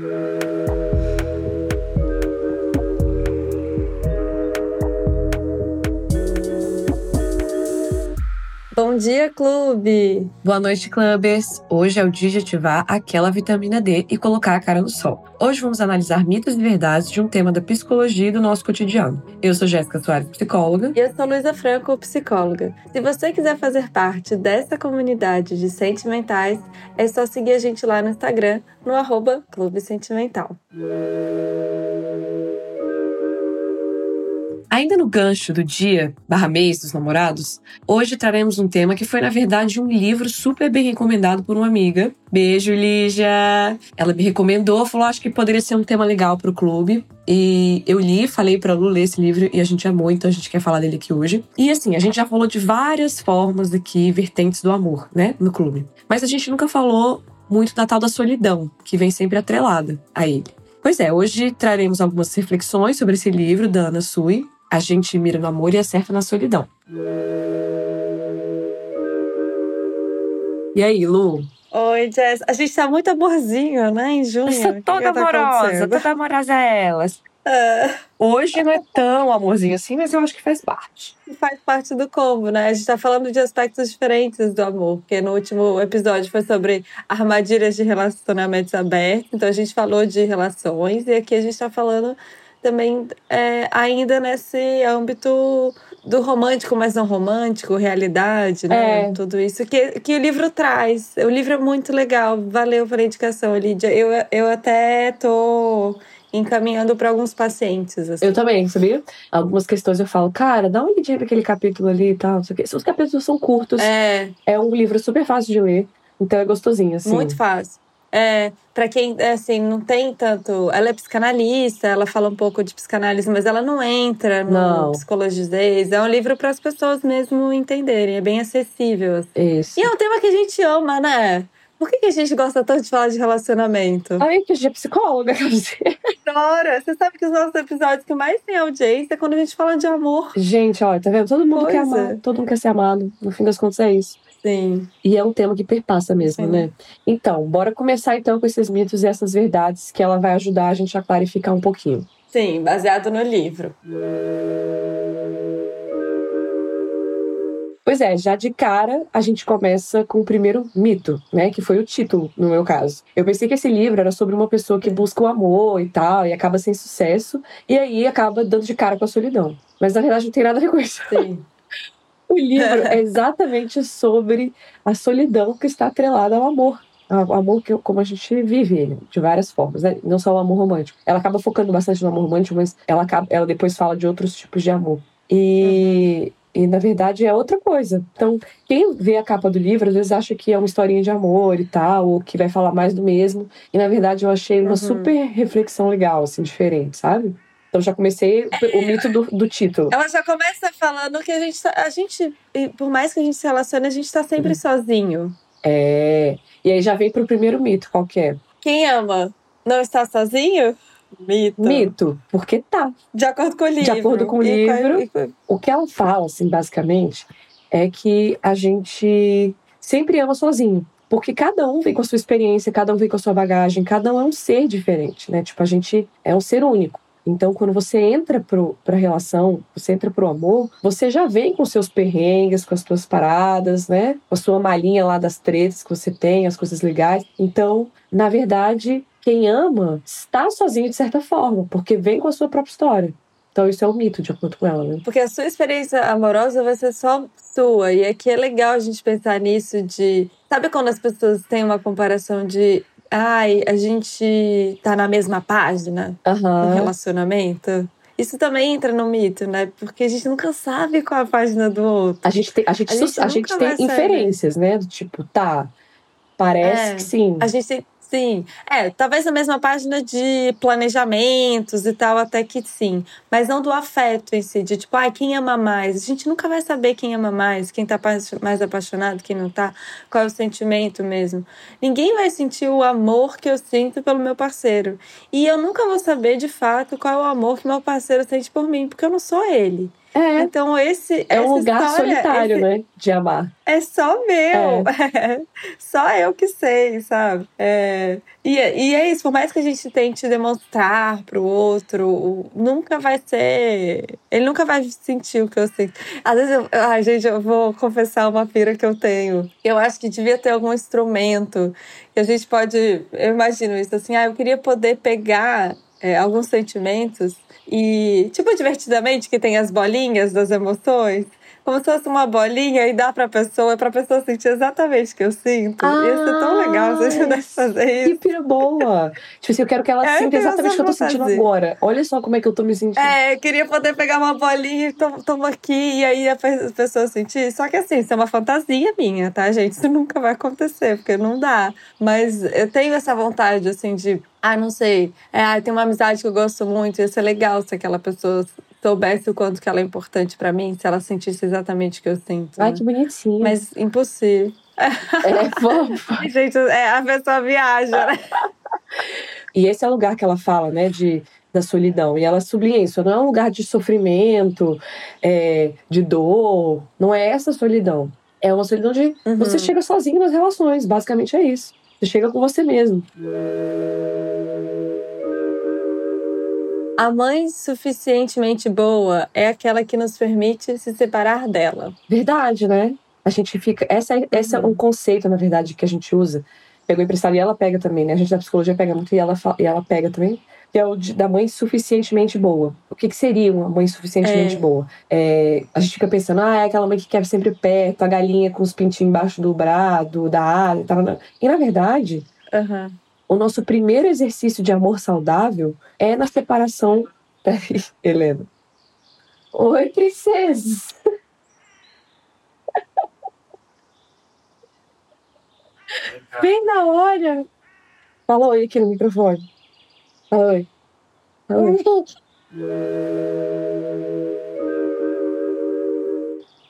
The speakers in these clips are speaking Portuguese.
Bom dia, clube! Boa noite, clubes! Hoje é o dia de ativar aquela vitamina D e colocar a cara no sol. Hoje vamos analisar mitos e verdades de um tema da psicologia e do nosso cotidiano. Eu sou Jéssica Soares, psicóloga. E eu sou Luísa Franco, psicóloga. Se você quiser fazer parte dessa comunidade de sentimentais, é só seguir a gente lá no Instagram, no arroba Clube Sentimental. Ainda no gancho do dia barra mês dos namorados, hoje traremos um tema que foi, na verdade, um livro super bem recomendado por uma amiga. Beijo, Lígia! Ela me recomendou, falou: acho que poderia ser um tema legal para o clube. E eu li, falei para Lu ler esse livro e a gente amou, então a gente quer falar dele aqui hoje. E assim, a gente já falou de várias formas aqui, vertentes do amor, né, no clube. Mas a gente nunca falou muito da tal da solidão, que vem sempre atrelada a ele. Pois é, hoje traremos algumas reflexões sobre esse livro da Ana Sui, a gente mira no amor e acerta na solidão. E aí, Lu? Oi, Jess. A gente tá muito amorzinho, né, em junho. Eu sou toda tá amorosa, toda amorosa é elas. Uh... Hoje não é tão amorzinho assim, mas eu acho que faz parte. Faz parte do combo, né? A gente tá falando de aspectos diferentes do amor, porque no último episódio foi sobre armadilhas de relacionamentos abertos, então a gente falou de relações, e aqui a gente tá falando também é, ainda nesse âmbito do romântico, mas não romântico, realidade, né? É. Tudo isso que, que o livro traz. O livro é muito legal. Valeu pela indicação, Lídia. Eu, eu até tô encaminhando para alguns pacientes. Assim. Eu também, sabia? Algumas questões eu falo, cara, dá uma olhadinha naquele capítulo ali e tal. Os capítulos são curtos. É. É um livro super fácil de ler. Então é gostosinho, assim. Muito fácil. É, para quem assim não tem tanto, ela é psicanalista, ela fala um pouco de psicanálise, mas ela não entra no não. psicologizês. É um livro para as pessoas mesmo entenderem, é bem acessível. Assim. Isso. E é um tema que a gente ama, né? Por que, que a gente gosta tanto de falar de relacionamento? Ai, porque a gente é psicóloga. Adora! Você sabe que os nossos episódios que mais tem audiência é quando a gente fala de amor. Gente, olha, tá vendo? Todo mundo quer amar, todo mundo quer ser amado. No fim das contas é isso. Sim. E é um tema que perpassa mesmo, Sim. né? Então, bora começar então com esses mitos e essas verdades que ela vai ajudar a gente a clarificar um pouquinho. Sim, baseado no livro. Pois é, já de cara a gente começa com o primeiro mito, né? Que foi o título, no meu caso. Eu pensei que esse livro era sobre uma pessoa que busca o amor e tal, e acaba sem sucesso, e aí acaba dando de cara com a solidão. Mas na verdade não tem nada a ver com isso. Sim. O livro é exatamente sobre a solidão que está atrelada ao amor. O amor que, como a gente vive ele, de várias formas, né? não só o amor romântico. Ela acaba focando bastante no amor romântico, mas ela, acaba, ela depois fala de outros tipos de amor. E, uhum. e, na verdade, é outra coisa. Então, quem vê a capa do livro, às vezes acha que é uma historinha de amor e tal, ou que vai falar mais do mesmo. E, na verdade, eu achei uma uhum. super reflexão legal, assim, diferente, sabe? Então já comecei o mito do, do, título. Ela já começa falando que a gente, tá, a gente, por mais que a gente se relacione, a gente está sempre uhum. sozinho. É. E aí já vem pro primeiro mito, qual que é? Quem ama não está sozinho? Mito. Mito, porque tá. De acordo com o livro. De acordo com o livro. O que ela fala, assim, basicamente, é que a gente sempre ama sozinho. Porque cada um vem com a sua experiência, cada um vem com a sua bagagem, cada um é um ser diferente, né? Tipo, a gente é um ser único. Então, quando você entra para a relação, você entra para o amor, você já vem com seus perrengues, com as suas paradas, né? Com a sua malinha lá das tretas que você tem, as coisas legais. Então, na verdade, quem ama está sozinho de certa forma, porque vem com a sua própria história. Então isso é um mito, de acordo com ela, né? Porque a sua experiência amorosa vai ser só sua. E aqui é legal a gente pensar nisso de... Sabe quando as pessoas têm uma comparação de ai, a gente tá na mesma página uhum. no relacionamento. Isso também entra no mito, né? Porque a gente nunca sabe qual é a página do outro. A gente tem, a gente, a gente, a gente tem inferências, né? Do tipo, tá, parece é, que sim. A gente tem Sim, é, talvez na mesma página de planejamentos e tal, até que sim. Mas não do afeto em si, de tipo, ai, ah, quem ama mais? A gente nunca vai saber quem ama mais, quem tá mais apaixonado, quem não tá, qual é o sentimento mesmo. Ninguém vai sentir o amor que eu sinto pelo meu parceiro. E eu nunca vou saber de fato qual é o amor que meu parceiro sente por mim, porque eu não sou ele. É. Então, esse. É um lugar história, solitário, esse- né? De amar. É só meu. só eu que sei, sabe? É, e, e é isso, por mais que a gente tente demonstrar pro outro, nunca vai ser. Ele nunca vai sentir o que eu sinto. Às vezes eu. Ai, gente, eu vou confessar uma pira que eu tenho. Eu acho que devia ter algum instrumento que a gente pode. Eu imagino isso assim, ah, eu queria poder pegar é, alguns sentimentos e, tipo, divertidamente, que tem as bolinhas das emoções. Como se fosse uma bolinha e dá pra pessoa, pra pessoa sentir exatamente o que eu sinto. Ia ser tão legal se a gente Ah, pudesse fazer Que isso. pira boa! tipo assim, eu quero que ela É, eu sinta exatamente o que eu tô sentindo agora. Olha só como é que eu tô me sentindo. É, eu queria poder pegar uma bolinha e to- toma aqui, e aí a pe- pessoa sentir. Só que assim, isso é uma fantasia minha, tá, gente? Isso nunca vai acontecer, porque não dá. Mas eu tenho essa vontade, assim, de. Ah, não sei. É, ah, tem uma amizade que eu gosto muito, ia ser legal se aquela pessoa soubesse o quanto que ela é importante pra mim, se ela sentisse exatamente o que eu sinto. Ai, né? que bonitinho. Mas impossível. É fofo. Gente, é, a pessoa viaja, né? E esse é o lugar que ela fala, né, de, da solidão. E ela sublinha isso. Não é um lugar de sofrimento, é, de dor. Não é essa solidão. É uma solidão de Uhum. você chega sozinho nas relações. Basicamente é isso. Você chega com você mesmo. A mãe suficientemente boa é aquela que nos permite se separar dela. Verdade, né? A gente fica. Essa é, esse é um conceito, na verdade, que a gente usa. Pegou emprestado e ela pega também, né? A gente da psicologia pega muito e ela, fa- e ela pega também. Que é o de- da mãe suficientemente boa. O que, que seria uma mãe suficientemente É. boa? É, a gente fica pensando, ah, é aquela mãe que quer sempre perto, a galinha com os pintinhos embaixo do brado, da asa e tal. E na verdade, Aham. O nosso primeiro exercício de amor saudável é na separação. Peraí, Helena. Oi, princesa. Bem na hora. Fala oi aqui no microfone. Fala oi. Fala oi.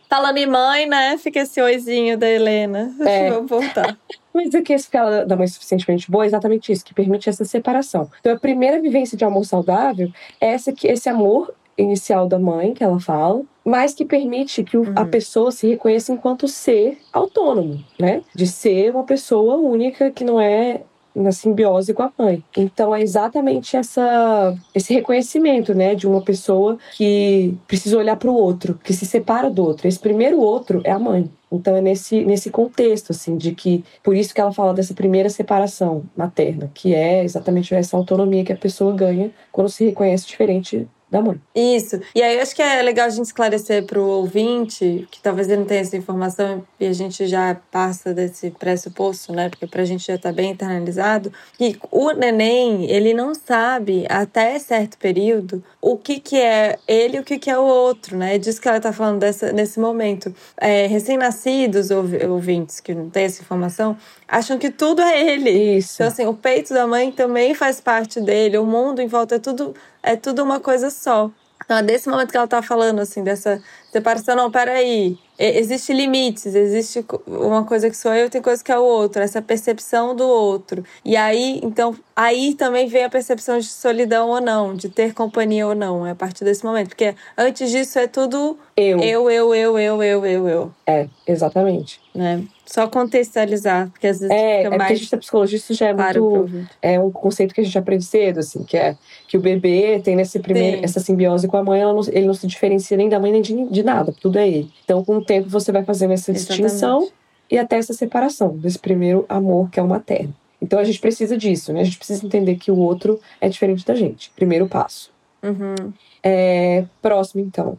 Falando em mãe, né? Fica esse oizinho da Helena. É. Vamos voltar. Mas o que esse fala da mãe suficientemente boa é exatamente isso, que permite essa separação. Então, a primeira vivência de amor saudável é essa que, esse amor inicial da mãe, que ela fala, mas que permite que a Uhum. pessoa se reconheça enquanto ser autônomo, né? De ser uma pessoa única que não é na simbiose com a mãe. Então é exatamente essa esse reconhecimento, né, de uma pessoa que precisa olhar para o outro, que se separa do outro. Esse primeiro outro é a mãe. Então é nesse nesse contexto assim de que por isso que ela fala dessa primeira separação materna, que é exatamente essa autonomia que a pessoa ganha quando se reconhece diferente da mãe. Isso. E aí eu acho que é legal a gente esclarecer para o ouvinte, que talvez ele não tenha essa informação e a gente já passa desse pressuposto, né? Porque pra gente já tá bem internalizado, que o neném, ele não sabe até certo período o que que é ele e o que que é o outro, né? É disso que ela tá falando dessa, nesse momento. É, Recém-nascidos, ouvi- ouvintes que não têm essa informação, acham que tudo é ele. Isso. Então, assim, o peito da mãe também faz parte dele, o mundo em volta é tudo, é tudo uma coisa só. Então, é desse momento que ela tá falando, assim, dessa separação, não, peraí. Existe limites, existe uma coisa que sou eu tem coisa que é o outro, essa percepção do outro. E aí, então, aí também vem a percepção de solidão ou não, de ter companhia ou não, é a partir desse momento. Porque antes disso é tudo eu. eu, eu, eu, eu, eu, eu, eu, É, exatamente. né? Só contextualizar, porque às vezes É, é fica porque a mais gente da psicologia isso já é claro muito é um conceito que a gente aprende cedo, assim, que é que o bebê tem nesse primeiro, Sim. essa simbiose com a mãe, não- ele não se diferencia nem da mãe nem de, de nada, tudo é ele. Então, com o tempo, você vai fazendo essa distinção Exatamente. e até essa separação desse primeiro amor que é o materno. Então, a gente precisa disso, né? A gente precisa entender que o outro é diferente da gente. Primeiro passo. Uhum. É, próximo, então.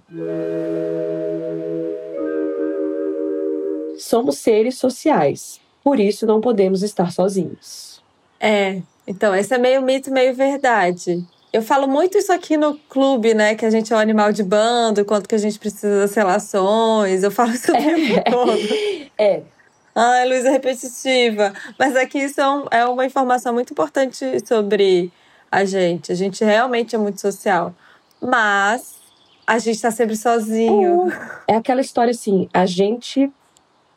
Somos seres sociais, por isso não podemos estar sozinhos. É, então, esse é meio mito, meio verdade. Eu falo muito isso aqui no clube, né? Que a gente é um animal de bando, quanto que a gente precisa das relações. Eu falo isso o tempo todo. É, Ai, Luísa, repetitiva. Mas aqui isso é, é uma informação muito importante sobre a gente. A gente realmente é muito social. Mas a gente tá sempre sozinho. É aquela história assim, a gente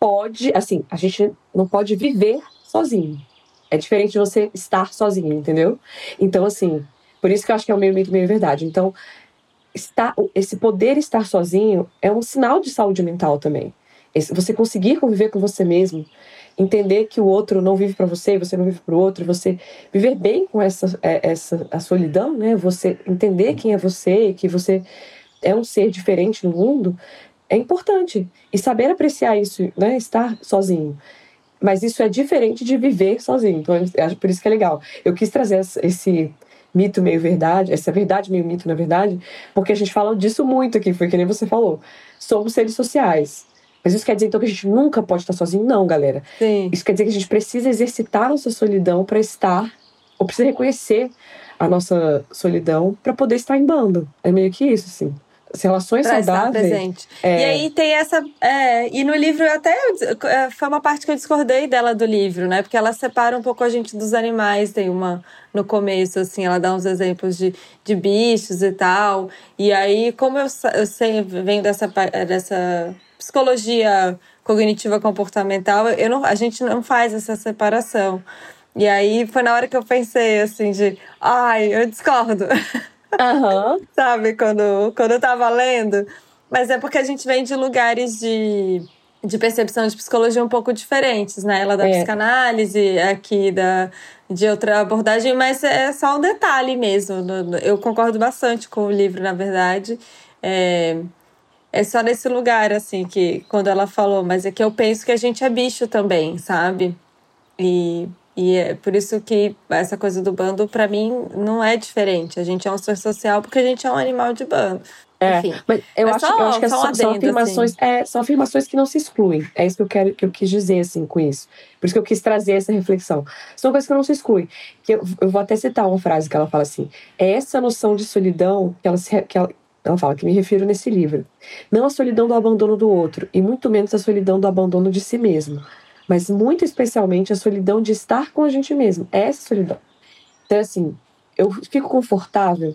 pode, assim, a gente não pode viver sozinho. É diferente de você estar sozinho, entendeu? Então, assim, por isso que eu acho que é o meio mito, meio verdade. Então, estar, esse poder estar sozinho é um sinal de saúde mental também. Esse, você conseguir conviver com você mesmo, entender que o outro não vive para você, você não vive para o outro, você viver bem com essa, é, essa a solidão, né? Você entender quem é você, que você é um ser diferente no mundo, é importante. E saber apreciar isso, né? Estar sozinho. Mas isso é diferente de viver sozinho. Então, acho por isso que é legal. Eu quis trazer esse mito meio verdade, essa verdade meio mito, na verdade, porque a gente fala disso muito aqui, foi que nem você falou. Somos seres sociais. Mas isso quer dizer então que a gente nunca pode estar sozinho? Não, galera. Sim. Isso quer dizer que a gente precisa exercitar nossa solidão para estar, ou precisa reconhecer a nossa solidão para poder estar em bando. É meio que isso, assim as relações pra saudáveis. Estar presente. É... E aí tem essa. É, e no livro até é, foi uma parte que eu discordei dela do livro, né? Porque ela separa um pouco a gente dos animais. Tem uma no começo, assim, ela dá uns exemplos de, de bichos e tal. E aí, como eu, eu sei, venho dessa, dessa psicologia cognitiva comportamental, eu não, a gente não faz essa separação. E aí foi na hora que eu pensei assim de, ai, eu discordo. Uhum. Sabe, quando, quando eu tava lendo. Mas é porque a gente vem de lugares de, de percepção de psicologia um pouco diferentes, né? Ela da é. psicanálise, aqui da, de outra abordagem, mas é só um detalhe mesmo. Eu concordo bastante com o livro, na verdade. É, é só nesse lugar, assim, que quando ela falou, mas é que eu penso que a gente é bicho também, sabe? E e é por isso que essa coisa do bando, para mim, não é diferente. A gente é um ser social porque a gente é um animal de bando. É, Enfim, mas eu, acho, só, eu acho que é só, adendo, são, afirmações, assim. é, são afirmações que não se excluem. É isso que eu quero que eu quis dizer assim com isso. Por isso que eu quis trazer essa reflexão. São coisas que não se excluem. Que eu, eu vou até citar uma frase que ela fala assim: é essa noção de solidão que ela, que ela, ela fala que me refiro nesse livro. Não a solidão do abandono do outro, e muito menos a solidão do abandono de si mesmo mas muito especialmente a solidão de estar com a gente mesmo. É essa solidão. Então, assim, eu fico confortável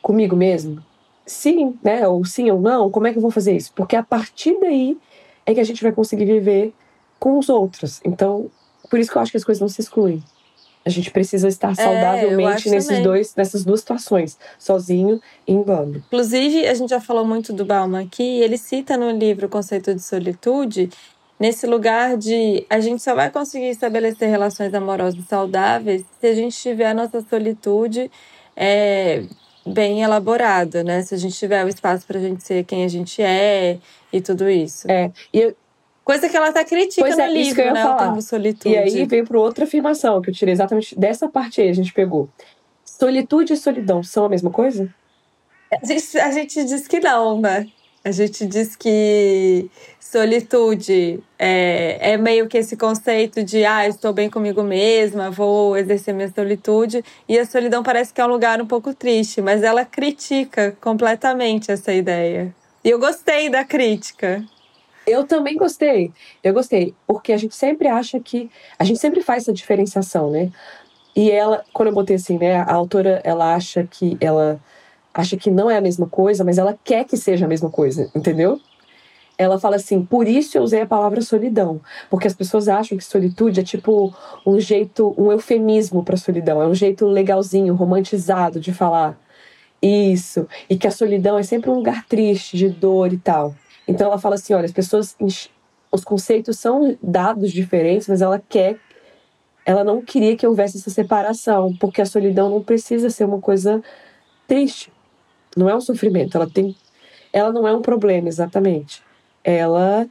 comigo mesmo? Sim, né? Ou sim ou não, como é que eu vou fazer isso? Porque a partir daí é que a gente vai conseguir viver com os outros. Então, por isso que eu acho que as coisas não se excluem. A gente precisa estar é, saudavelmente é, nesses dois, nessas duas situações, sozinho e em bando. Inclusive, a gente já falou muito do Bauman aqui, ele cita no livro o conceito de solitude, nesse lugar de a gente só vai conseguir estabelecer relações amorosas saudáveis se a gente tiver a nossa solitude é, bem elaborada, né? Se a gente tiver o espaço para a gente ser quem a gente é e tudo isso. É, e eu, Coisa que ela até critica pois no é, livro, né? Falar. O termo solitude. E aí vem para outra afirmação que eu tirei exatamente dessa parte aí, a gente pegou. Solitude e solidão são a mesma coisa? A gente, a gente diz que não, né? A gente diz que solitude é, é meio que esse conceito de ah, estou bem comigo mesma, vou exercer minha solitude. E a solidão parece que é um lugar um pouco triste, mas ela critica completamente essa ideia. E eu gostei da crítica. Eu também gostei. Eu gostei, porque a gente sempre acha que. A gente sempre faz essa diferenciação, né? E ela, quando eu botei assim, né? A autora, ela acha que ela acha que não é a mesma coisa, mas ela quer que seja a mesma coisa, entendeu? Ela fala assim, por isso eu usei a palavra solidão, porque as pessoas acham que solitude é tipo um jeito, um eufemismo para solidão, é um jeito legalzinho, romantizado de falar isso, e que a solidão é sempre um lugar triste, de dor e tal. Então ela fala assim, olha, as pessoas os conceitos são dados diferentes, mas ela quer ela não queria que houvesse essa separação, porque a solidão não precisa ser uma coisa triste. Não é um sofrimento, ela tem. Ela não é um problema exatamente. Ela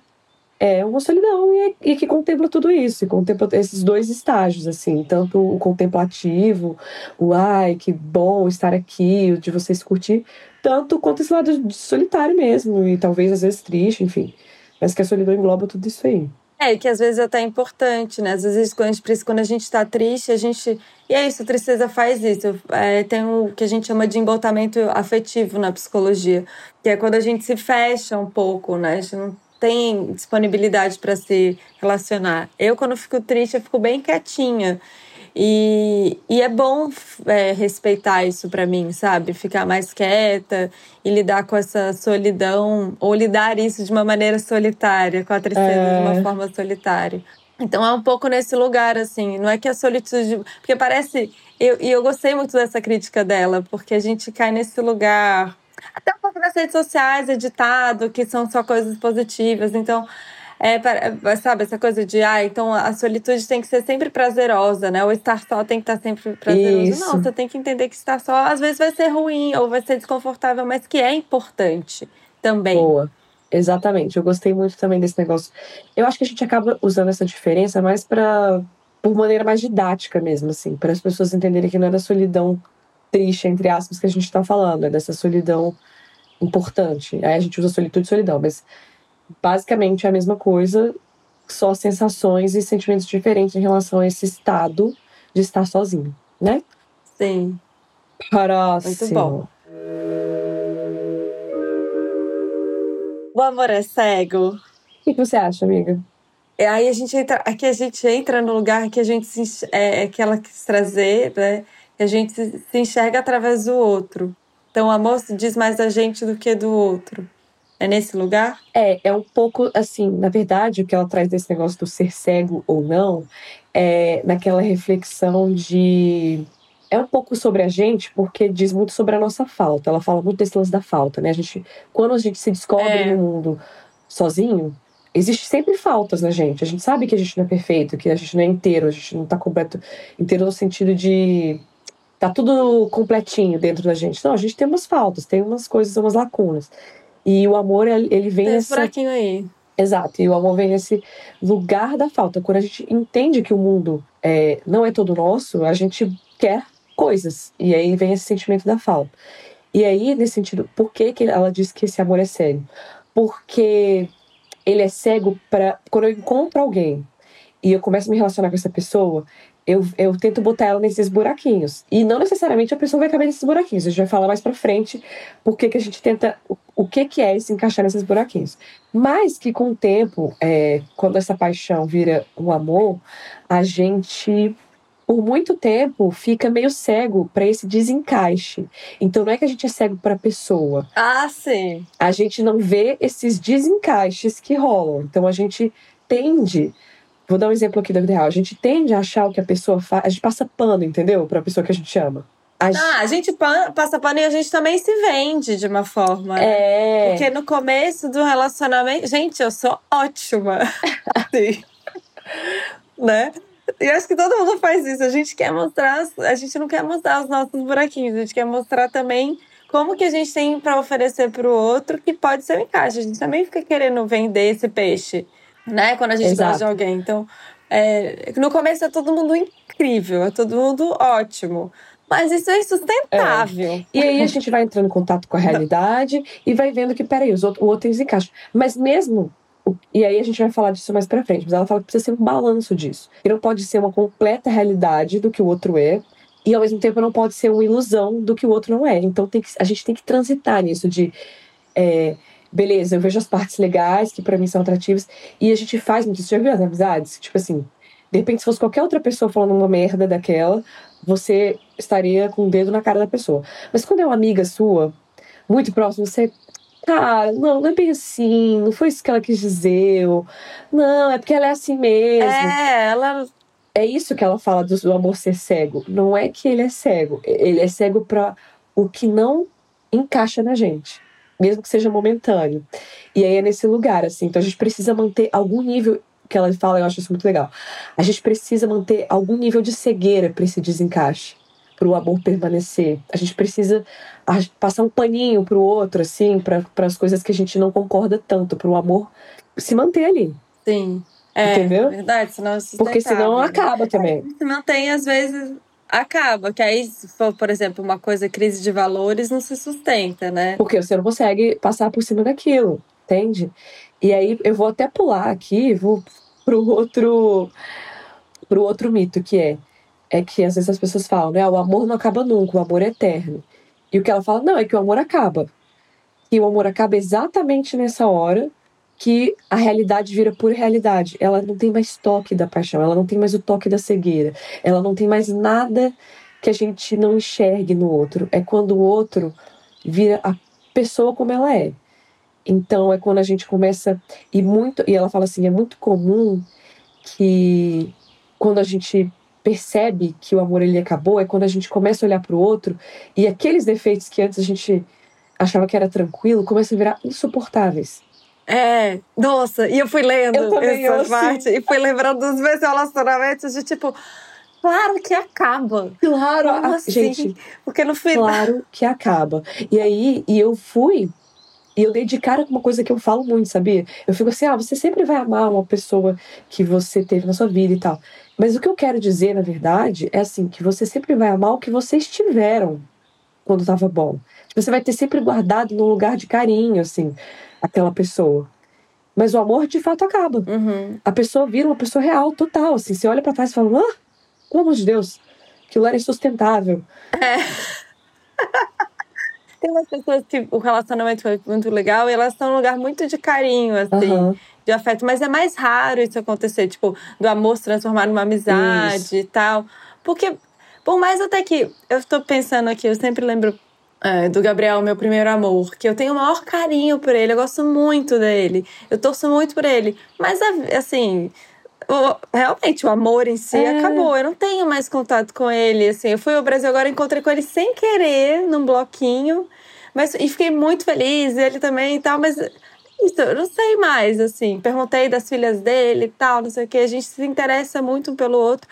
é uma solidão e, e, que contempla tudo isso, e contempla esses dois estágios, assim, tanto o contemplativo, o ai, que bom estar aqui, de você se curtir, tanto quanto esse lado solitário mesmo, e talvez às vezes triste, enfim. Mas que a solidão engloba tudo isso aí. É, que às vezes é até importante, né? Às vezes quando a gente, quando a gente tá triste, a gente. E é isso, a tristeza faz isso. É, tem o que a gente chama de embotamento afetivo na psicologia, que é quando a gente se fecha um pouco, né? A gente não tem disponibilidade para se relacionar. Eu, quando fico triste, eu fico bem quietinha. E, e é bom é, respeitar isso para mim, sabe? Ficar mais quieta e lidar com essa solidão, ou lidar isso de uma maneira solitária, com a tristeza é... de uma é. forma solitária. Então é um pouco nesse lugar, assim. Não é que a solitude. Porque parece. Eu, e eu gostei muito dessa crítica dela, porque a gente cai nesse lugar até um pouco nas redes sociais, editado, que são só coisas positivas. Então, é, é, sabe, essa coisa de, ah, então a solitude tem que ser sempre prazerosa, né? O estar só tem que estar sempre prazeroso. Isso. Não, você tem que entender que estar só às vezes vai ser ruim ou vai ser desconfortável, mas que é importante também. Boa. Exatamente. Eu gostei muito também desse negócio. Eu acho que a gente acaba usando essa diferença mais para por maneira mais didática mesmo, assim, para as pessoas entenderem que não é da solidão triste, entre aspas, que a gente está falando, é dessa solidão importante. Aí a gente usa solitude e solidão, mas basicamente é a mesma coisa, só sensações e sentimentos diferentes em relação a esse estado de estar sozinho, né? Sim. Próximo. Muito bom. O amor é cego. O que você acha, amiga? E aí a gente entra, aqui a gente entra no lugar que a gente se, é, que ela quis trazer, né? Que a gente se, se enxerga através do outro. Então o amor diz mais da gente do que do outro. É nesse lugar? É, é um pouco assim, na verdade, o que ela traz desse negócio do ser cego ou não, é naquela reflexão de. É um pouco sobre a gente, porque diz muito sobre a nossa falta. Ela fala muito desse lance da falta, né? A gente, quando a gente se descobre É. no mundo sozinho, existe sempre faltas na gente. A gente sabe que a gente não é perfeito, que a gente não é inteiro, a gente não tá completo, inteiro no sentido de tá tudo completinho dentro da gente. Não, a gente tem umas faltas, tem umas coisas, umas lacunas. E o amor, ele vem Tem esse nessa buraquinho aí. Exato, e o amor vem nesse lugar da falta. Quando a gente entende que o mundo é, não é todo nosso, a gente quer coisas. E aí vem esse sentimento da falta. E aí, nesse sentido, por que, que ela diz que esse amor é cego? Porque ele é cego para. Quando eu encontro alguém e eu começo a me relacionar com essa pessoa, eu, eu tento botar ela nesses buraquinhos. E não necessariamente a pessoa vai caber nesses buraquinhos. A gente vai falar mais pra frente por que que a gente tenta. O, o que, que é se encaixar nesses buraquinhos. Mas que com o tempo, é, quando essa paixão vira um amor, a gente, por muito tempo, fica meio cego para esse desencaixe. Então não é que a gente é cego para a pessoa, Ah, sim. a gente não vê esses desencaixes que rolam. Então a gente tende. Vou dar um exemplo aqui da vida real. A gente tende a achar o que a pessoa faz. A gente passa pano, entendeu? Pra pessoa que a gente ama. A gente- Ah, a gente pan- passa pano e a gente também se vende de uma forma. né? é. Porque no começo do relacionamento. Gente, eu sou ótima. Assim. né? E acho que todo mundo faz isso. A gente quer mostrar. A gente não quer mostrar os nossos buraquinhos. A gente quer mostrar também como que a gente tem para oferecer para o outro que pode ser um encaixe. A gente também fica querendo vender esse peixe, né? Quando a gente Exato. gosta de alguém. Então, é, no começo é todo mundo incrível, é todo mundo ótimo. Mas isso é insustentável. E aí a gente vai entrando em contato com a realidade e vai vendo que, peraí, os outros, o outro tem desencaixe. Mas mesmo. E aí a gente vai falar disso mais pra frente, mas ela fala que precisa ser um balanço disso. Que não pode ser uma completa realidade do que o outro é, e ao mesmo tempo não pode ser uma ilusão do que o outro não é. Então tem que, a gente tem que transitar nisso de. é, beleza, eu vejo as partes legais que pra mim são atrativas, e a gente faz muito isso. Já viu as amizades? Tipo assim, de repente, se fosse qualquer outra pessoa falando uma merda daquela, você estaria com o dedo na cara da pessoa. Mas quando é uma amiga sua, muito próxima, você. Cara, não, não é bem assim, não foi isso que ela quis dizer. ou, não, é porque ela é assim mesmo. É, ela. É isso que ela fala do, do amor ser cego. Não é que ele é cego. Ele é cego para o que não encaixa na gente. Mesmo que seja momentâneo. E aí é nesse lugar, assim. Então a gente precisa manter algum nível. Que ela fala, eu acho isso muito legal. A gente precisa manter algum nível de cegueira para esse desencaixe. Para o amor permanecer. A gente precisa passar um paninho pro outro, assim, para as coisas que a gente não concorda tanto. Para o amor se manter ali. Sim. É, Entendeu? verdade, senão é Porque senão acaba também. Se mantém, às vezes acaba. Que aí, se for, por exemplo, uma coisa, crise de valores, não se sustenta, né? Porque você não consegue passar por cima daquilo, entende? E aí eu vou até pular aqui, vou pro outro pro outro mito que é é que às vezes as pessoas falam, né, "Ah, o amor não acaba nunca, o amor é eterno. E o que ela fala, não, é que o amor acaba. E o amor acaba exatamente nessa hora que a realidade vira pura realidade. Ela não tem mais toque da paixão, ela não tem mais o toque da cegueira, ela não tem mais nada que a gente não enxergue no outro. É quando o outro vira a pessoa como ela é. Então é quando a gente começa e muito e ela fala assim, é muito comum que quando a gente percebe que o amor ele acabou é quando a gente começa a olhar para o outro e aqueles defeitos que antes a gente achava que era tranquilo, começam a virar insuportáveis. É, nossa, e eu fui lendo Eu também, essa eu assim. parte e fui lembrando dos meus relacionamentos de tipo, claro que acaba. Claro, Como a- assim? gente, Porque no final. claro que acaba. E aí, e eu fui, e eu dei de cara com uma coisa que eu falo muito, sabia? Eu fico assim, ah, você sempre vai amar uma pessoa que você teve na sua vida e tal. Mas o que eu quero dizer, na verdade, é assim, que você sempre vai amar o que vocês tiveram quando estava bom. Você vai ter sempre guardado num lugar de carinho, assim, aquela pessoa. Mas o amor, de fato, acaba. Uhum. A pessoa vira uma pessoa real, total, assim. Você olha pra trás e fala, ah, pelo amor de Deus, aquilo era insustentável. Tem umas pessoas que o relacionamento foi muito legal e elas estão num lugar muito de carinho, assim, Aham. de afeto. Mas é mais raro isso acontecer, tipo, do amor se transformar numa amizade Isso. e tal. Porque, por mais até que eu tô pensando aqui, eu sempre lembro é, do Gabriel, meu primeiro amor, que eu tenho o maior carinho por ele, eu gosto muito dele, eu torço muito por ele. Mas, assim, o- realmente, o amor em si É. acabou. Eu não tenho mais contato com ele, assim. Eu fui ao Brasil agora, encontrei com ele sem querer, num bloquinho. Mas, e fiquei muito feliz, ele também e tal, mas... Isso, eu não sei mais, assim. Perguntei das filhas dele e tal, não sei o que. A gente se interessa muito um pelo outro.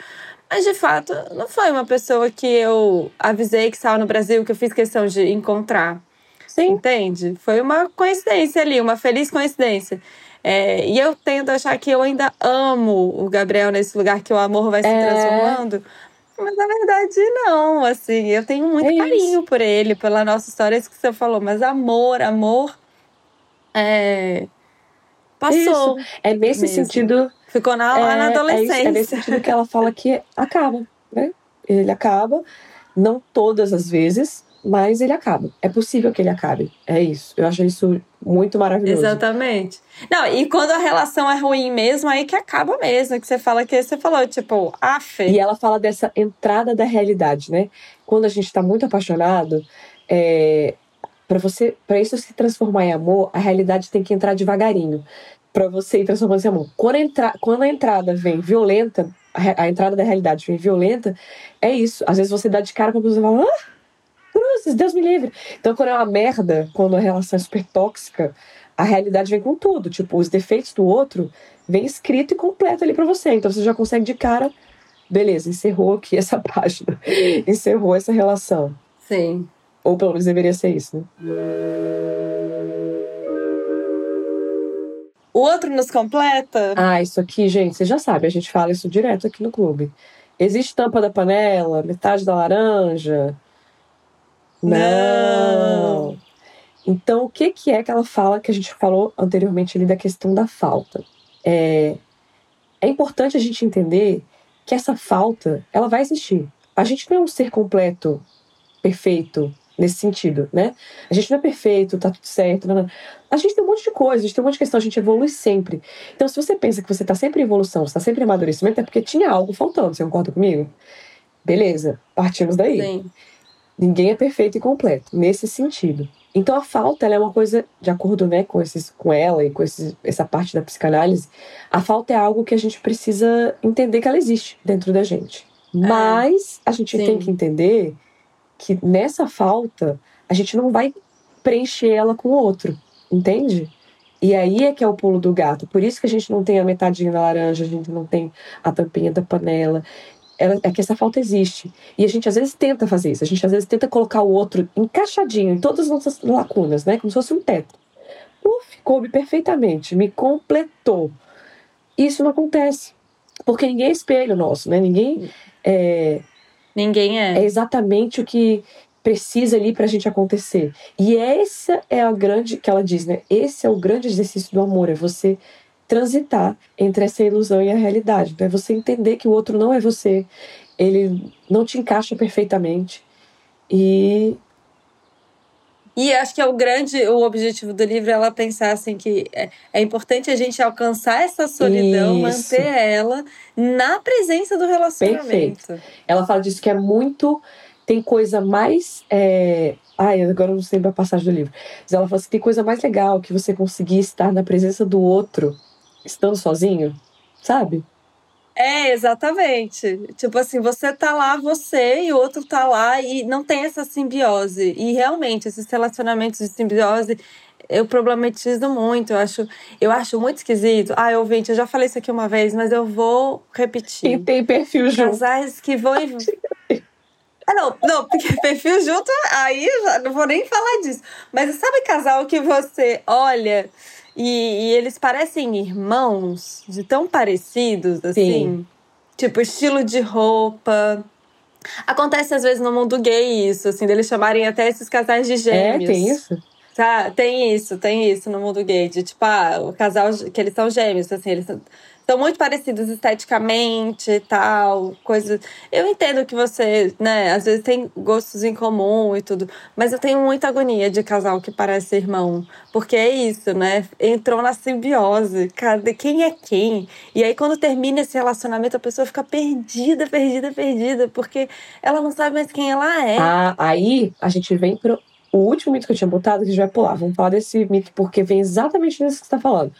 Mas, de fato, não foi uma pessoa que eu avisei que estava no Brasil, que eu fiz questão de encontrar. Sim. Entende? Foi uma coincidência ali, uma feliz coincidência. É, e eu tento achar que eu ainda amo o Gabriel nesse lugar que o amor vai se É. transformando. Mas na verdade, não. Assim, eu tenho muito É isso. carinho por ele, pela nossa história, isso que você falou. Mas amor, amor. É, passou. É nesse Mesmo. sentido. Ficou na, é, na é, adolescência. é nesse sentido que ela fala que acaba, né? Ele acaba, não todas as vezes, mas ele acaba. É possível que ele acabe. É isso. Eu acho isso muito maravilhoso. Exatamente. Não, e quando a relação é ruim mesmo, aí que acaba mesmo. Que você fala que você falou, tipo, af. E ela fala dessa entrada da realidade, né? Quando a gente está muito apaixonado, é, para você, para isso se transformar em amor, a realidade tem que entrar devagarinho. Para você ir transformando em amor. Quando, entra, quando a entrada vem violenta, a, a entrada da realidade vem violenta, é isso. Às vezes você dá de cara com a pessoa e fala, ah, cruzes, Deus me livre. Então, quando é uma merda, quando a relação é super tóxica, a realidade vem com tudo. Tipo, os defeitos do outro vem escrito e completo ali pra você. Então, você já consegue de cara, beleza, encerrou aqui essa página. encerrou essa relação. Sim. Ou pelo menos deveria ser isso, né? O outro nos completa? Ah, isso aqui, gente, você já sabe, a gente fala isso direto aqui no clube. Existe tampa da panela, metade da laranja? Não. Então, o que, que é que ela fala que a gente falou anteriormente ali da questão da falta? É, é importante a gente entender que essa falta, ela vai existir. A gente não é um ser completo, perfeito, nesse sentido, né? A gente não é perfeito, tá tudo certo, não, não. A gente tem um monte de coisa, a gente tem um monte de questão, a gente evolui sempre. Então, se você pensa que você tá sempre em evolução, você tá sempre em amadurecimento, é porque tinha algo faltando, você concorda comigo? Beleza, partimos daí. Sim. Ninguém é perfeito e completo, nesse sentido. Então a falta ela é uma coisa, de acordo né, com, esses, com ela e com esses, essa parte da psicanálise, a falta é algo que a gente precisa entender que ela existe dentro da gente. Mas a gente Sim. tem que entender que nessa falta a gente não vai preencher ela com outro, entende? E aí é que é o pulo do gato. Por isso que a gente não tem a metadinha da laranja, a gente não tem a tampinha da panela. Ela- é que essa falta existe. E a gente às vezes tenta fazer isso. A gente às vezes tenta colocar o outro encaixadinho em todas as nossas lacunas, né? Como se fosse um teto. Uf, coube perfeitamente, me completou. Isso não acontece. Porque ninguém é espelho nosso, né? Ninguém é, Ninguém é. é exatamente o que precisa ali pra gente acontecer. E essa é a grande, que ela diz, né? Esse é o grande exercício do amor, é você transitar entre essa ilusão e a realidade. É você entender que o outro não é você, ele não te encaixa perfeitamente. E E acho que é o grande o objetivo do livro é ela pensar assim que é, é importante a gente alcançar essa solidão, Isso. manter ela na presença do relacionamento. ela fala disso que é muito. Tem coisa mais. É... Ai, agora eu não sei a passagem do livro. Mas ela fala assim: tem coisa mais legal que você conseguir estar na presença do outro, estando sozinho, sabe? É, exatamente. Tipo assim, você tá lá, você, e o outro tá lá, e não tem essa simbiose. E realmente, esses relacionamentos de simbiose, eu problematizo muito. Eu acho, eu acho muito esquisito. Ah, ouvinte, eu já falei isso aqui uma vez, mas eu vou repetir. E tem perfil junto. Casais que vão. Ah, não, não, porque perfil junto, aí já não vou nem falar disso. Mas sabe casal que você olha e, e eles parecem irmãos, de tão parecidos, assim? Sim. Tipo, estilo de roupa. Acontece às vezes no mundo gay isso, assim, deles chamarem até esses casais de gêmeos. É, tem isso. Tá, tem isso, tem isso no mundo gay. De tipo, ah, o casal que eles são gêmeos, assim, eles são muito parecidos esteticamente e tal, coisas. Eu entendo que você, né, às vezes tem gostos em comum e tudo, mas eu tenho muita agonia de casal que parece irmão, porque é isso, né? Entrou na simbiose, cadê quem é quem? E aí quando termina esse relacionamento, a pessoa fica perdida, perdida, perdida, porque ela não sabe mais quem ela é. Ah, aí a gente vem pro o último mito que eu tinha botado, que a gente vai pular. Vamos falar desse mito porque vem exatamente nisso que você está falando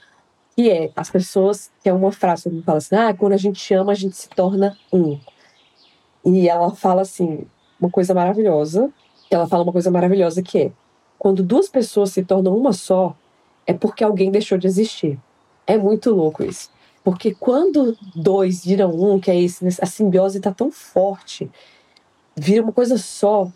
que é as pessoas, que é uma frase que fala assim, ah, quando a gente ama, a gente se torna um. E ela fala assim, uma coisa maravilhosa, ela fala uma coisa maravilhosa que é, quando duas pessoas se tornam uma só, é porque alguém deixou de existir. É muito louco isso. Porque quando dois viram um, que é esse, a simbiose está tão forte, vira uma coisa só.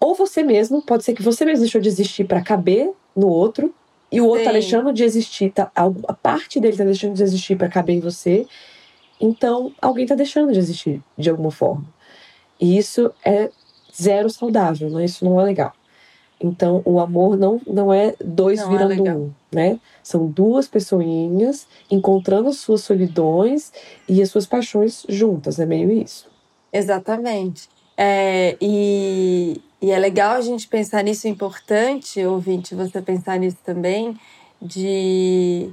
Ou você mesmo, pode ser que você mesmo deixou de existir para caber no outro, e o outro tá Sim. tá deixando de existir, tá, a parte dele tá deixando de existir para caber em você. Então, alguém tá deixando de existir de alguma forma. E isso é zero saudável, né? Isso não é legal. Então, o amor não, não é dois não é virando é um, né? São duas pessoinhas encontrando as suas solidões e as suas paixões juntas, é meio isso. Exatamente. É, e, e é legal a gente pensar nisso, é importante, ouvinte, você pensar nisso também, de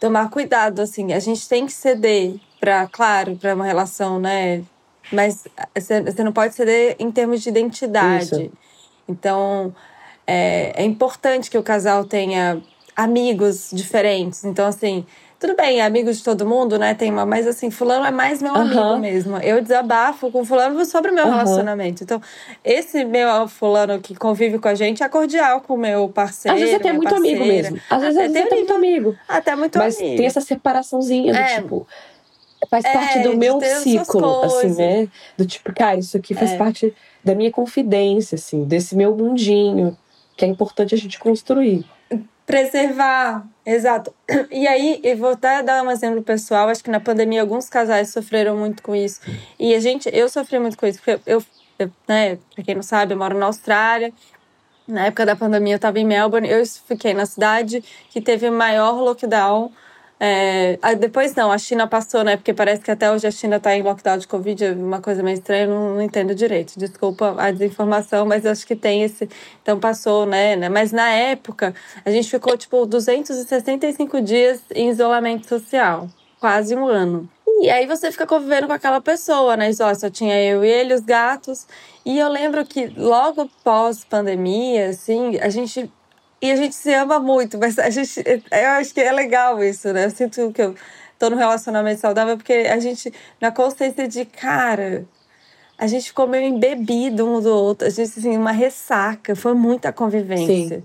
tomar cuidado, assim, a gente tem que ceder para, claro, para uma relação, né? Mas você não pode ceder em termos de identidade. Isso. Então, é, é importante que o casal tenha amigos diferentes. Então, assim, tudo bem, é amigo de todo mundo, né? Tem uma, mas assim, fulano é mais meu amigo uhum. mesmo. Eu desabafo com fulano sobre o meu uhum. relacionamento. Então, esse meu fulano que convive com a gente é cordial com o meu parceiro. Às vezes até é muito parceira. amigo mesmo. Às vezes, até, até muito amigo. Até muito mas amigo. Mas tem essa separaçãozinha do é. tipo faz é, parte do meu ciclo, assim, né? Do tipo, cara, isso aqui faz é. parte da minha confidência, assim, desse meu mundinho, que é importante a gente construir. Preservar, exato. E aí, eu vou até dar um exemplo pessoal. Acho que na pandemia alguns casais sofreram muito com isso. E a gente, eu sofri muito com isso, porque eu, eu né, pra quem não sabe, eu moro na Austrália. Na época da pandemia eu estava em Melbourne. Eu fiquei na cidade que teve o maior lockdown é, depois não, a China passou, né? Porque parece que até hoje a China está em lockdown de Covid, é uma coisa meio estranha, não, não, entendo direito. Desculpa a desinformação, mas acho que tem esse. Então passou, né, né? Mas na época, a gente ficou tipo 265 dias em isolamento social quase um ano. E aí você fica convivendo com aquela pessoa, né? Só, só tinha eu e ele, os gatos. E eu lembro que logo pós pandemia, assim, a gente e a gente se ama muito, mas a gente. Eu acho que é legal isso, né? Eu sinto que eu tô num relacionamento saudável porque a gente, na consciência de, cara, a gente ficou meio embebido um do outro, a gente, assim, uma ressaca, foi muita convivência. Sim.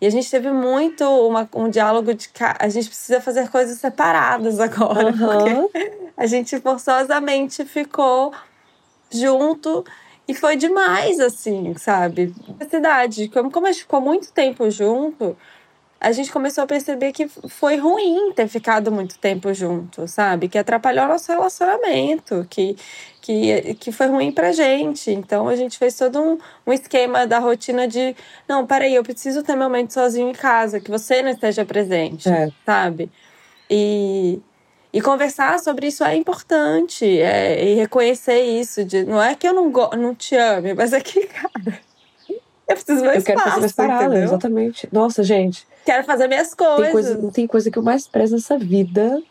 E a gente teve muito uma, um diálogo de a gente precisa fazer coisas separadas agora, uhum. porque a gente forçosamente ficou junto e foi demais, assim, sabe? A cidade, como, como a gente ficou muito tempo junto, a gente começou a perceber que foi ruim ter ficado muito tempo junto, sabe? Que atrapalhou nosso relacionamento, que, que, que foi ruim pra gente. Então a gente fez todo um, um esquema da rotina de: não, peraí, eu preciso ter meu momento sozinho em casa, que você não esteja presente, é. sabe? E e conversar sobre isso é importante. É, e reconhecer isso. De, não é que eu não, go, não te ame, mas é que, cara. Eu preciso mais Eu quero fazer minhas paradas, exatamente. Nossa, gente. Quero fazer minhas coisas. Tem coisa, não tem coisa que eu mais prezo nessa vida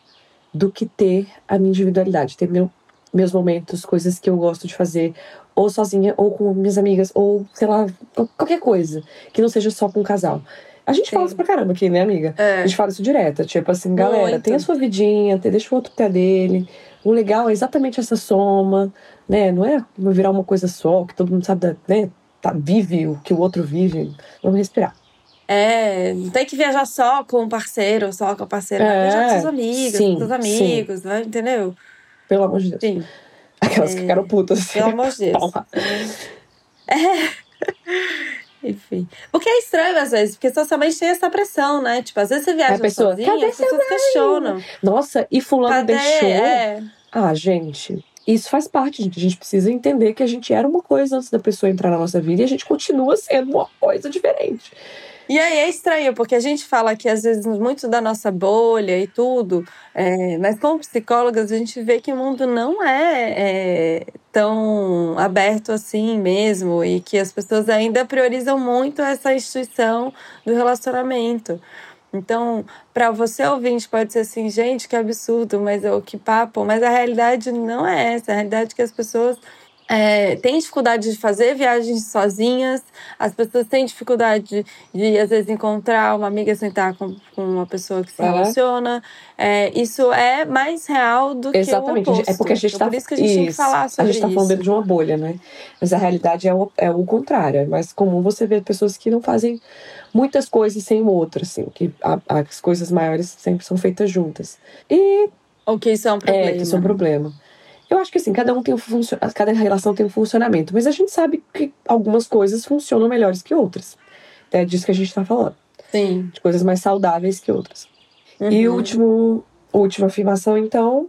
do que ter a minha individualidade, ter meu, meus momentos, coisas que eu gosto de fazer, ou sozinha, ou com minhas amigas, ou sei lá, qualquer coisa, que não seja só com um casal. A gente Sim. fala isso pra caramba aqui, né, amiga? É. A gente fala isso direto. Tipo assim, galera, Muito. tem a sua vidinha, deixa o outro ter dele. O legal é exatamente essa soma, né? Não é virar uma coisa só, que todo mundo sabe, né? Tá, vive o que o outro vive. Vamos respirar. É, não tem que viajar só com um parceiro, só com a parceira. É, viajar com seus amigos, sim, com seus amigos, né? entendeu? Pelo amor de Deus. Sim. Aquelas é, que ficaram putas. Assim. Pelo amor de Deus. É. Enfim. Porque é estranho às vezes, porque socialmente tem essa pressão, né? Tipo, às vezes você viaja a pessoa, sozinha, Cadê as pessoas questionam. Nossa, e fulano Cadê? deixou. É. Ah, gente. Isso faz parte, gente. A gente precisa entender que a gente era uma coisa antes da pessoa entrar na nossa vida e a gente continua sendo uma coisa diferente. E aí é estranho, porque a gente fala que às vezes muito da nossa bolha e tudo, é, mas como psicólogas a gente vê que o mundo não é, é, tão aberto assim mesmo e que as pessoas ainda priorizam muito essa instituição do relacionamento. Então, para você ouvinte, pode ser assim, gente, que absurdo, mas o que papo, mas a realidade não é essa. A realidade é que as pessoas é, têm dificuldade de fazer viagens sozinhas, as pessoas têm dificuldade de, às vezes, encontrar uma amiga sentar com, com uma pessoa que se uhum. relaciona. É, isso é mais real do Exatamente. que o oposto. É porque a gente então, tá, por isso que a gente isso. tem que falar sobre A gente está falando dentro de uma bolha, né? Mas a realidade é o, é o contrário. É mais comum você ver pessoas que não fazem muitas coisas sem o outro, assim. Que a, as coisas maiores sempre são feitas juntas. E... Ou que isso é um problema. É, que isso é um problema. Eu acho que assim, cada um tem um funcio... cada relação tem um funcionamento, mas a gente sabe que algumas coisas funcionam melhores que outras. É disso que a gente está falando. Sim. De coisas mais saudáveis que outras. Uhum. E o último, última afirmação, então.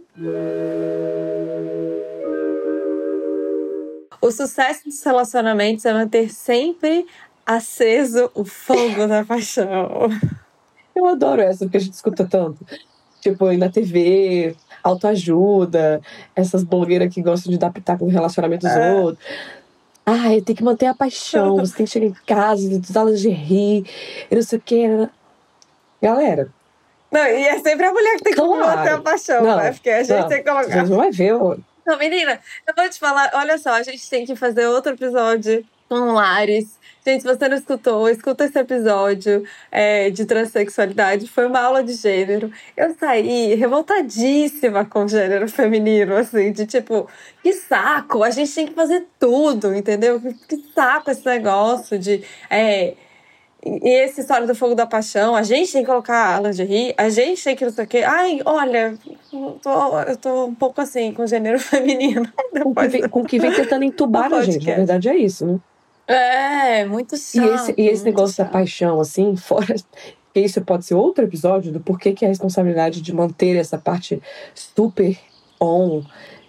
O sucesso dos relacionamentos é manter sempre aceso o fogo da paixão. Eu adoro essa, porque a gente escuta tanto. Tipo, aí na TV, autoajuda, essas blogueiras que gostam de dar pitaco no relacionamento dos é. outros. Ai, tem que manter a paixão, você tem que chegar em casa, dos aulas de rir, e não sei o que. Galera. Não, e é sempre a mulher que tem claro. que manter a paixão, não, né? Porque a gente não, tem que colocar. Você não vai ver. Não, menina, eu vou te falar, olha só, a gente tem que fazer outro episódio com Lares Gente, se você não escutou, escuta esse episódio é, de transexualidade. Foi uma aula de gênero. Eu saí revoltadíssima com o gênero feminino, assim, de tipo, que saco, a gente tem que fazer tudo, entendeu? Que saco esse negócio de. É, e esse história do fogo da paixão, a gente tem que colocar a lingerie, a gente tem que não sei o quê. Ai, olha, eu tô, eu tô um pouco assim com o gênero feminino. Com que, vem, com que vem tentando entubar a gente, na verdade é isso, né? É, muito chato. E esse, e esse negócio chato. da paixão, assim, fora. Isso pode ser outro episódio do porquê que a responsabilidade de manter essa parte super on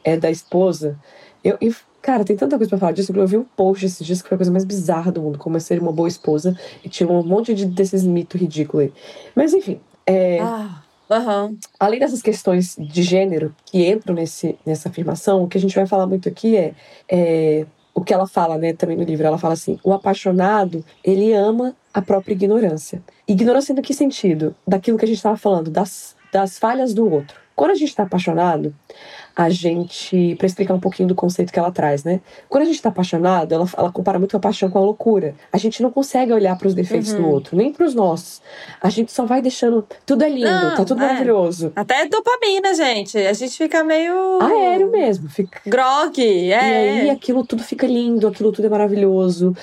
é da esposa. Eu, eu cara, tem tanta coisa pra falar disso. Eu vi um post esses dias que foi a coisa mais bizarra do mundo, como é ser uma boa esposa. E tinha um monte de desses mitos ridículos aí. Mas enfim. É, ah. Uhum. Além dessas questões de gênero que entram nesse, nessa afirmação, o que a gente vai falar muito aqui é, é o que ela fala, né, também no livro, ela fala assim: o apaixonado, ele ama a própria ignorância. Ignorância no que sentido? Daquilo que a gente estava falando, das, das falhas do outro. Quando a gente está apaixonado, a gente. Para explicar um pouquinho do conceito que ela traz, né? Quando a gente está apaixonado, ela, ela compara muito a paixão com a loucura. A gente não consegue olhar para os defeitos uhum. do outro, nem para os nossos. A gente só vai deixando. Tudo é lindo, não, tá tudo é. maravilhoso. Até dopamina, gente. A gente fica meio. Aéreo mesmo. Fica... Grog, é. E aí aquilo tudo fica lindo, aquilo tudo é maravilhoso.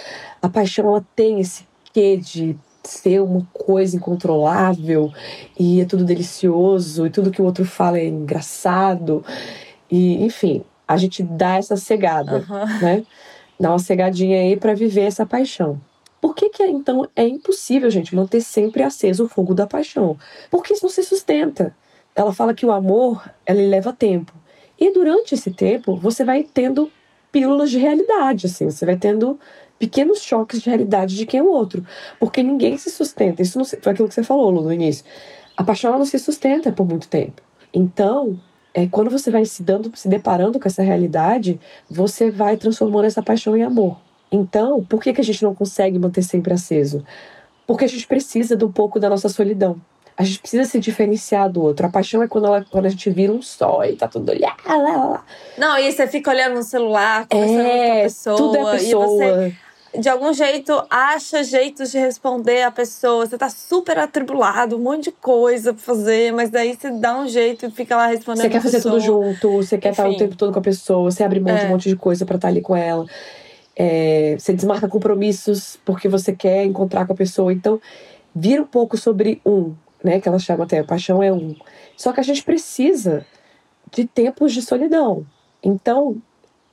A paixão, ela tem esse quê de ser uma coisa incontrolável e é tudo delicioso e tudo que o outro fala é engraçado. E, enfim, a gente dá essa cegada, uhum. né? Dá uma cegadinha aí para viver essa paixão. Por que, que então é impossível, gente, manter sempre aceso o fogo da paixão? Porque isso não se sustenta. Ela fala que o amor, ele leva tempo. E durante esse tempo, você vai tendo pílulas de realidade, assim, você vai tendo pequenos choques de realidade de quem é o outro. Porque ninguém se sustenta. Isso não foi aquilo que você falou, Lu, no início. A paixão não se sustenta por muito tempo. Então, é, quando você vai se dando, se deparando com essa realidade, você vai transformando essa paixão em amor. Então, por que, que a gente não consegue manter sempre aceso? Porque a gente precisa de um pouco da nossa solidão. A gente precisa se diferenciar do outro. A paixão é quando, ela, quando a gente vira um só e tá tudo lá, lá. Não, e você fica olhando no celular, conversando é, com a pessoa. Tudo é pessoa. E você de algum jeito acha jeitos de responder a pessoa. Você tá super atribulado, um monte de coisa pra fazer, mas daí você dá um jeito e fica lá respondendo. Você quer fazer pessoa. tudo junto, você quer estar o tempo todo com a pessoa, você abre mão é. de um monte de coisa para estar ali com ela. É, você desmarca compromissos porque você quer encontrar com a pessoa. Então, vira um pouco sobre um, né? Que ela chama até, paixão é um. Só que a gente precisa de tempos de solidão. Então,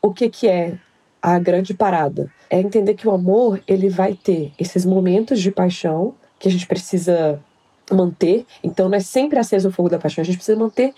o que que é a grande parada? É entender que o amor, ele vai ter esses momentos de paixão que a gente precisa manter. Então, não é sempre aceso o fogo da paixão, a gente precisa manter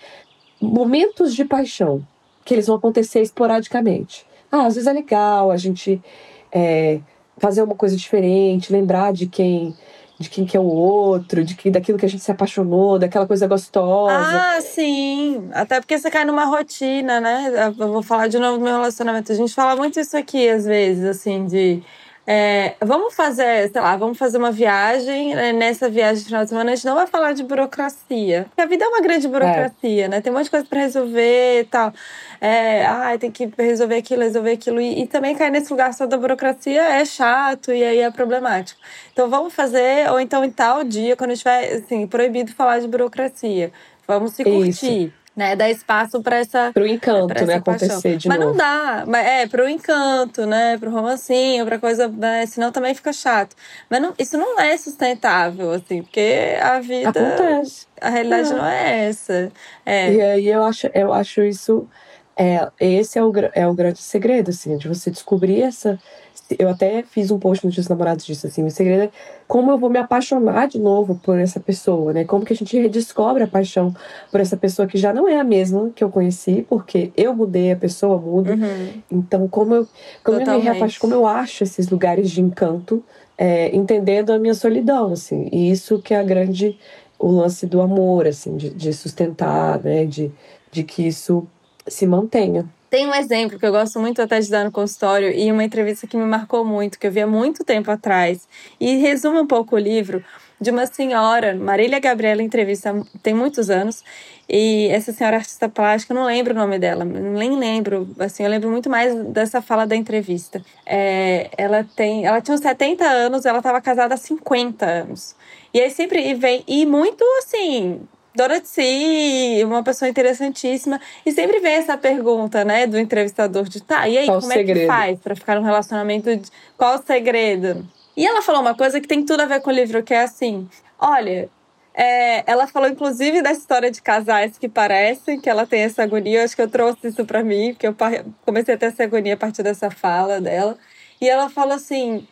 momentos de paixão, que eles vão acontecer esporadicamente. Ah, às vezes é legal a gente é, fazer uma coisa diferente, lembrar de quem de quem que é o outro, de que daquilo que a gente se apaixonou, daquela coisa gostosa. Ah, sim. Até porque você cai numa rotina, né? Eu vou falar de novo do meu relacionamento. A gente fala muito isso aqui às vezes, assim, de é, vamos fazer, sei lá, vamos fazer uma viagem. Né? Nessa viagem de final de semana, a gente não vai falar de burocracia. Porque a vida é uma grande burocracia, é. né? Tem um monte de coisa para resolver e tal. É, ai, tem que resolver aquilo, resolver aquilo. E, e, também cair nesse lugar só da burocracia é chato e aí é problemático. Então vamos fazer, ou então em tal dia, quando estiver assim, proibido falar de burocracia. Vamos se curtir. Isso né? Dar espaço para essa. Para o encanto, né? Acontecer paixão. de Mas novo. não dá. Mas é, para o encanto, né? Para o romancinho, para coisa. Né? Senão também fica chato. Mas não, isso não é sustentável, assim, porque a vida. Acontece. A realidade não, não é essa. É. E aí eu acho, eu acho isso. É, esse é o, é o grande segredo, assim, de você descobrir essa eu até fiz um post no Dia dos Namorados disso, assim, o segredo é como eu vou me apaixonar de novo por essa pessoa, né? Como que a gente redescobre a paixão por essa pessoa que já não é a mesma que eu conheci, porque eu mudei, a pessoa muda. Uhum. Então, como eu, como eu me reapaixono, como eu acho esses lugares de encanto, é, entendendo a minha solidão, assim. E isso que é a grande, o lance do amor, assim, de, de sustentar, né? De, de que isso se mantenha. Tem um exemplo que eu gosto muito até de dar no consultório e uma entrevista que me marcou muito, que eu vi há muito tempo atrás. E resume um pouco o livro de uma senhora, Marília Gabriela, entrevista tem muitos anos. E essa senhora artista plástica, não lembro o nome dela, nem lembro. Assim, eu lembro muito mais dessa fala da entrevista. É, ela tem, ela tinha uns 70 anos, ela estava casada há 50 anos. E aí sempre vem e muito assim, dona de si, uma pessoa interessantíssima. E sempre vem essa pergunta, né, do entrevistador de tá, e aí, qual como é que faz para ficar num relacionamento? De... Qual o segredo? E ela falou uma coisa que tem tudo a ver com o livro, que é assim: olha, é, ela falou, inclusive, da história de casais que parecem, que ela tem essa agonia. Eu acho que eu trouxe isso para mim, porque eu comecei a ter essa agonia a partir dessa fala dela. E ela fala assim: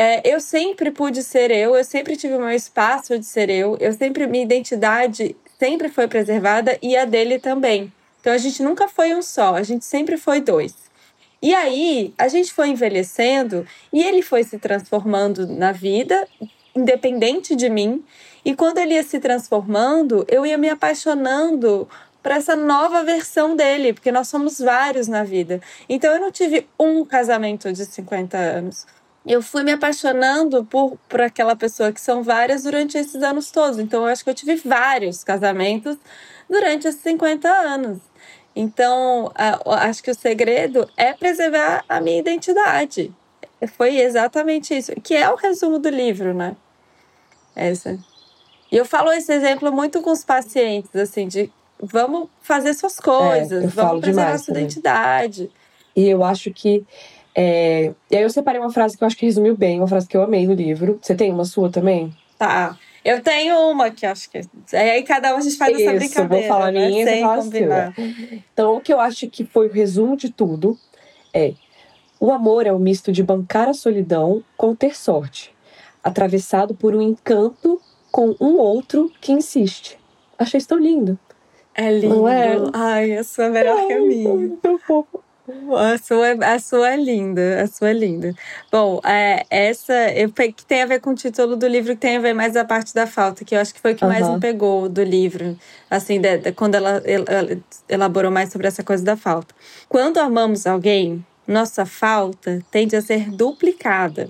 é, eu sempre pude ser eu, eu sempre tive o meu espaço de ser eu, eu sempre, minha identidade sempre foi preservada e a dele também. Então a gente nunca foi um só, a gente sempre foi dois. E aí a gente foi envelhecendo e ele foi se transformando na vida, independente de mim. E quando ele ia se transformando, eu ia me apaixonando para essa nova versão dele, porque nós somos vários na vida. Então eu não tive um casamento de 50 anos eu fui me apaixonando por, por aquela pessoa que são várias durante esses anos todos. Então, eu acho que eu tive vários casamentos durante esses 50 anos. Então, acho que o segredo é preservar a minha identidade. Foi exatamente isso, que é o resumo do livro, né? Essa. E eu falo esse exemplo muito com os pacientes, assim, de vamos fazer suas é, coisas, é, vamos preservar a sua também. identidade. E eu acho que é, e aí eu separei uma frase que eu acho que resumiu bem, uma frase que eu amei no livro. Você tem uma sua também? Tá. Eu tenho uma que acho que. Aí cada um a gente faz Isso, essa brincadeira. Vou falar né? minha, Sem combinar. Então, o que eu acho que foi o resumo de tudo é: o amor é o um misto de bancar a solidão com ter sorte, atravessado por um encanto com um outro que insiste. Achei isso tão lindo. É lindo. Não é? Ai, a sua é melhor que a minha. Muito fofo. A sua, a sua é linda, a sua é linda. Bom, é, essa eu, que tem a ver com o título do livro, que tem a ver mais a parte da falta, que eu acho que foi o que uhum. mais me pegou do livro, assim, de, de, quando ela, ela elaborou mais sobre essa coisa da falta. Quando amamos alguém, nossa falta tende a ser duplicada.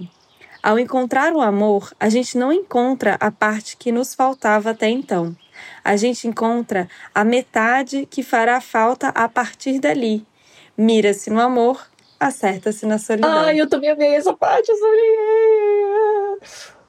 Ao encontrar o amor, a gente não encontra a parte que nos faltava até então. A gente encontra a metade que fará falta a partir dali mira-se no amor acerta-se na solidão. Ai, eu também amei essa parte, eu sublinhei.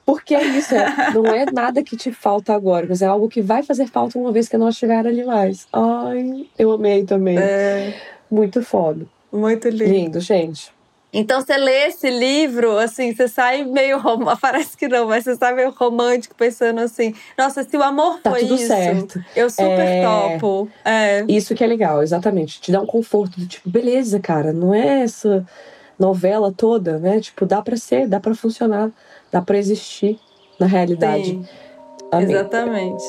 Porque é isso, é, não é nada que te falta agora, mas é algo que vai fazer falta uma vez que não estiver ali mais. Ai, eu amei também. É, Muito foda. muito lindo. Lindo, gente. Então você lê esse livro, assim, você sai meio romântico, parece que não, mas você sai meio romântico, pensando assim, nossa, se o amor Tá foi tudo isso, certo. eu super É. topo. É. Isso que é legal, exatamente. Te dá um conforto do tipo, beleza, cara, não é essa novela toda, né? Tipo, dá pra ser, dá pra funcionar, dá pra existir na realidade. Sim, exatamente.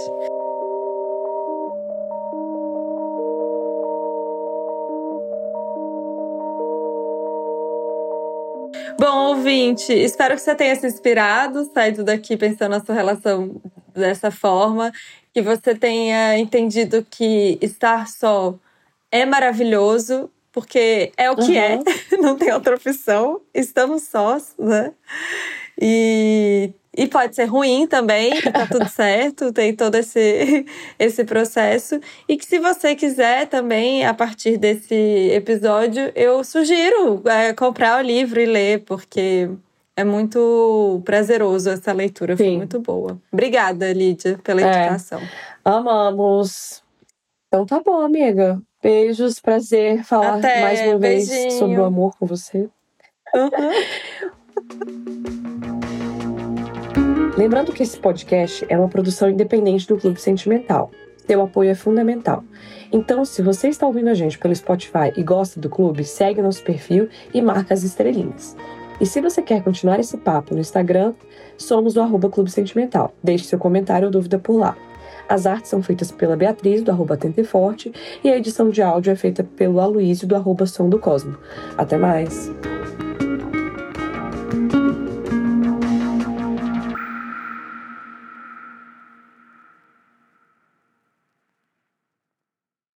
Bom, ouvinte, espero que você tenha se inspirado, saído daqui pensando na sua relação dessa forma, que você tenha entendido que estar só é maravilhoso, porque é o que é, não tem outra opção, estamos sós, né? E, e pode ser ruim também, tá tudo certo, tem todo esse, esse processo. E que se você quiser também, a partir desse episódio, eu sugiro é, comprar o livro e ler, porque é muito prazeroso essa leitura, foi Sim. muito boa. Obrigada, Lídia, pela É. indicação. Amamos. Então tá bom, amiga. Beijos, prazer falar Até, mais uma vez beijinho. sobre o amor com você. Lembrando que esse podcast é uma produção independente do Clube Sentimental. Seu apoio é fundamental. Então, se você está ouvindo a gente pelo Spotify e gosta do clube, segue nosso perfil e marca as estrelinhas. E se você quer continuar esse papo no Instagram, somos o arroba Clube Sentimental. Deixe seu comentário ou dúvida por lá. As artes são feitas pela Beatriz, do arroba Tenteforte, e a edição de áudio é feita pelo Aloysio, do arroba Som do Cosmo. Até mais!